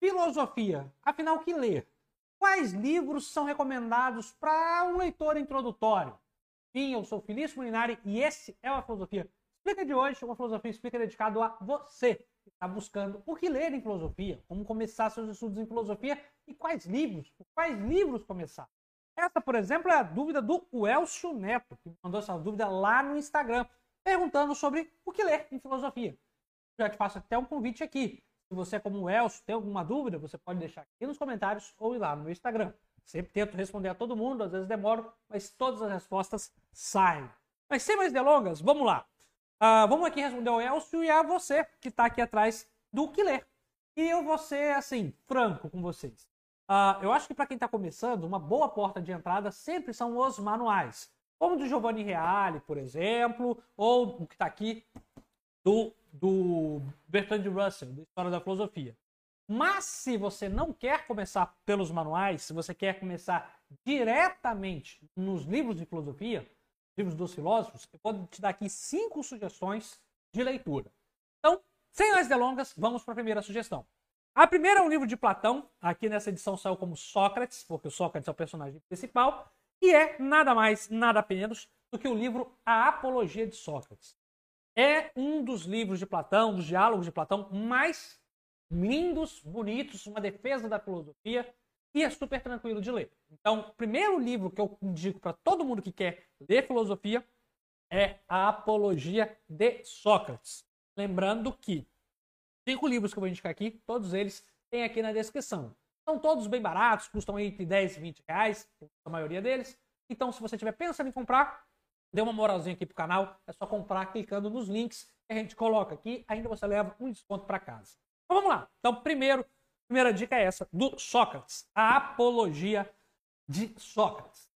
filosofia. Afinal, o que ler? Quais livros são recomendados para um leitor introdutório? Sim, eu sou Felício Molinari e esse é o Filosofia. Explica de hoje, uma filosofia explica dedicado a você que está buscando o que ler em filosofia, como começar seus estudos em filosofia e quais livros, quais livros começar. Essa, por exemplo, é a dúvida do Elcio Neto, que mandou essa dúvida lá no Instagram, perguntando sobre o que ler em filosofia. Já te faço até um convite aqui. Você, como o Elcio, tem alguma dúvida, você pode deixar aqui nos comentários ou ir lá no meu Instagram. Sempre tento responder a todo mundo, às vezes demoro, mas todas as respostas saem. Mas sem mais delongas, vamos lá. Uh, vamos aqui responder ao Elcio e a você que está aqui atrás do que ler. E eu vou ser, assim, franco com vocês. Uh, eu acho que para quem está começando, uma boa porta de entrada sempre são os manuais. Como do Giovanni Reale, por exemplo, ou o que está aqui do do Bertrand Russell, da História da Filosofia. Mas se você não quer começar pelos manuais, se você quer começar diretamente nos livros de filosofia, livros dos filósofos, eu vou te dar aqui cinco sugestões de leitura. Então, sem mais delongas, vamos para a primeira sugestão. A primeira é um livro de Platão, aqui nessa edição saiu como Sócrates, porque o Sócrates é o personagem principal, e é nada mais, nada menos do que o livro A Apologia de Sócrates é um dos livros de Platão, dos diálogos de Platão mais lindos, bonitos, uma defesa da filosofia e é super tranquilo de ler. Então, o primeiro livro que eu indico para todo mundo que quer ler filosofia é A Apologia de Sócrates. Lembrando que cinco livros que eu vou indicar aqui, todos eles tem aqui na descrição. São todos bem baratos, custam entre 10 e 20 reais, a maioria deles. Então, se você estiver pensando em comprar, dê uma moralzinha aqui pro canal, é só comprar clicando nos links que a gente coloca aqui, ainda você leva um desconto para casa. Então vamos lá. Então, primeiro, primeira dica é essa, do Sócrates, a apologia de Sócrates.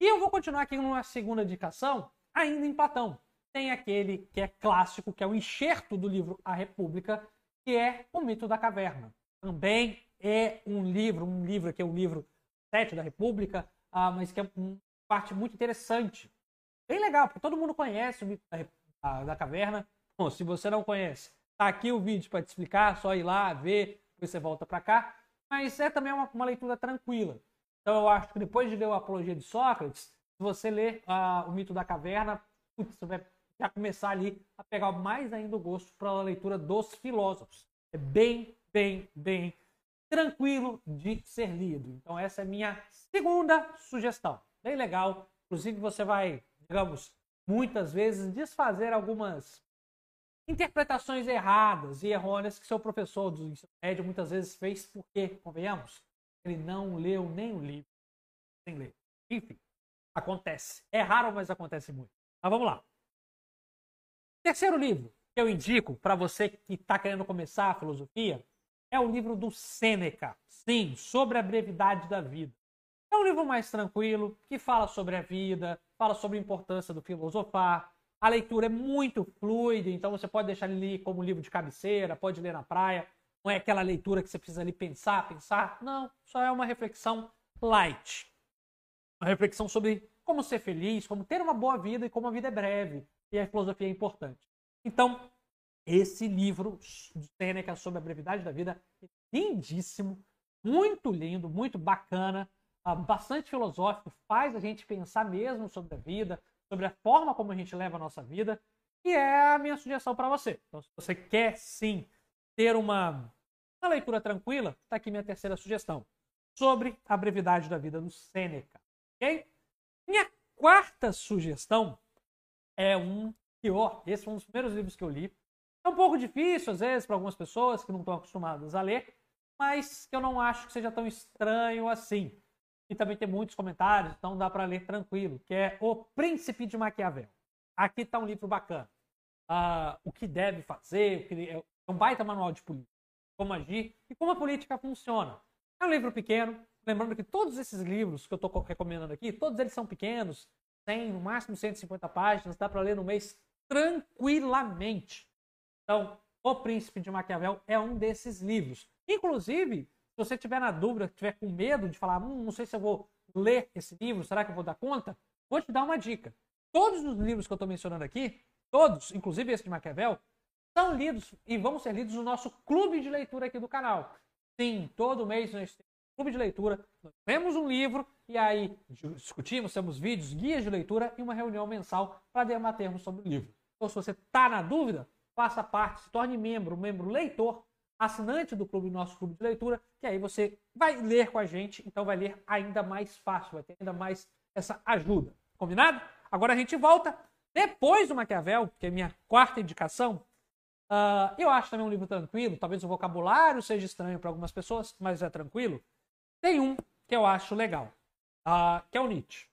E eu vou continuar aqui numa segunda indicação, ainda em Platão. Tem aquele que é clássico, que é o enxerto do livro A República, que é O Mito da Caverna. Também é um livro, um livro que é o livro 7 da República, ah, mas que é uma parte muito interessante Bem legal, porque todo mundo conhece o mito da, da, da caverna. Bom, se você não conhece, tá aqui o vídeo para te explicar, só ir lá, ver, depois você volta para cá. Mas é também uma, uma, leitura tranquila. Então eu acho que depois de ler a Apologia de Sócrates, se você ler uh, o mito da caverna, putz, você vai já começar ali a pegar mais ainda o gosto para a leitura dos filósofos. É bem, bem, bem tranquilo de ser lido. Então essa é a minha segunda sugestão. Bem legal. Inclusive você vai digamos, muitas vezes desfazer algumas interpretações erradas e errôneas que seu professor do ensino médio muitas vezes fez porque, convenhamos, ele não leu nem o livro sem ler. Enfim, acontece. É raro, mas acontece muito. Mas vamos lá. Terceiro livro que eu indico para você que está querendo começar a filosofia é o livro do Sêneca. Sim, sobre a brevidade da vida. É um livro mais tranquilo, que fala sobre a vida, fala sobre a importância do filosofar. A leitura é muito fluida, então você pode deixar ele como livro de cabeceira, pode ler na praia. Não é aquela leitura que você precisa ali pensar, pensar. Não, só é uma reflexão light. Uma reflexão sobre como ser feliz, como ter uma boa vida e como a vida é breve. E a filosofia é importante. Então, esse livro de Sêneca sobre a brevidade da vida é lindíssimo, muito lindo, muito bacana bastante filosófico, faz a gente pensar mesmo sobre a vida, sobre a forma como a gente leva a nossa vida, e é a minha sugestão para você. Então, se você quer sim ter uma, uma leitura tranquila, está aqui minha terceira sugestão sobre a brevidade da vida do Sêneca. Ok? Minha quarta sugestão é um que, ó, esse foi um dos primeiros livros que eu li. É um pouco difícil, às vezes, para algumas pessoas que não estão acostumadas a ler, mas que eu não acho que seja tão estranho assim e também tem muitos comentários, então dá para ler tranquilo, que é O Príncipe de Maquiavel. Aqui está um livro bacana. Uh, o que deve fazer, é um baita manual de política, como agir e como a política funciona. É um livro pequeno, lembrando que todos esses livros que eu estou recomendando aqui, todos eles são pequenos, tem no máximo 150 páginas, dá para ler no mês tranquilamente. Então, O Príncipe de Maquiavel é um desses livros. Inclusive, se você tiver na dúvida, tiver com medo de falar, hum, não sei se eu vou ler esse livro, será que eu vou dar conta? Vou te dar uma dica. Todos os livros que eu estou mencionando aqui, todos, inclusive esse de Maquiavel, são lidos e vão ser lidos no nosso clube de leitura aqui do canal. Sim, todo mês nós temos um clube de leitura, nós lemos um livro e aí discutimos, temos vídeos, guias de leitura e uma reunião mensal para debatermos sobre o livro. Então, se você está na dúvida, faça parte, se torne membro, membro leitor, assinante do clube, nosso clube de leitura, que aí você vai ler com a gente, então vai ler ainda mais fácil, vai ter ainda mais essa ajuda. Combinado? Agora a gente volta depois do Maquiavel, que é minha quarta indicação. Uh, eu acho também um livro tranquilo, talvez o vocabulário seja estranho para algumas pessoas, mas é tranquilo. Tem um que eu acho legal, uh, que é o Nietzsche.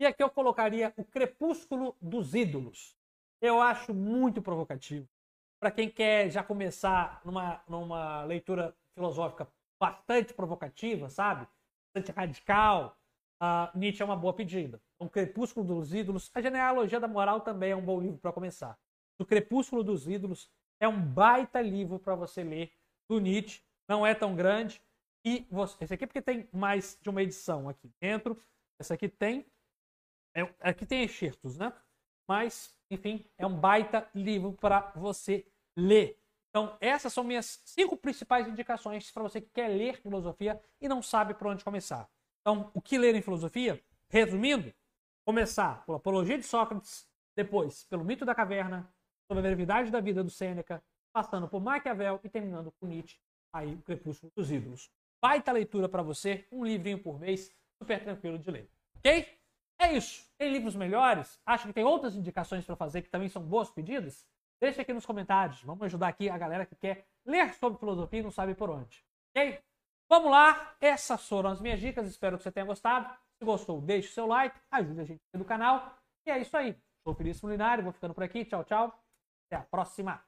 E aqui eu colocaria O Crepúsculo dos Ídolos. Eu acho muito provocativo. Para quem quer já começar numa, numa leitura filosófica bastante provocativa, sabe? Bastante radical, uh, Nietzsche é uma boa pedida. O Crepúsculo dos Ídolos, a genealogia da moral também é um bom livro para começar. O Crepúsculo dos Ídolos é um baita livro para você ler do Nietzsche. Não é tão grande. E você, esse aqui é porque tem mais de uma edição aqui dentro. Essa aqui tem. É, aqui tem excertos, né? Mas, enfim, é um baita livro para você ler. Então, essas são minhas cinco principais indicações para você que quer ler filosofia e não sabe por onde começar. Então, o que ler em filosofia? Resumindo, começar pela Apologia de Sócrates, depois pelo Mito da Caverna, sobre a brevidade da vida do Sêneca, passando por Maquiavel e terminando com Nietzsche, aí o Crepúsculo dos Ídolos. Baita leitura para você, um livrinho por mês, super tranquilo de ler. Ok? É isso. Tem livros melhores? Acho que tem outras indicações para fazer que também são boas pedidas? Deixa aqui nos comentários. Vamos ajudar aqui a galera que quer ler sobre filosofia e não sabe por onde. Ok? Vamos lá. Essas foram as minhas dicas. Espero que você tenha gostado. Se gostou, deixe o seu like, ajude a gente aqui no canal. E é isso aí. Sou Felício Mulinário, vou ficando por aqui. Tchau, tchau. Até a próxima.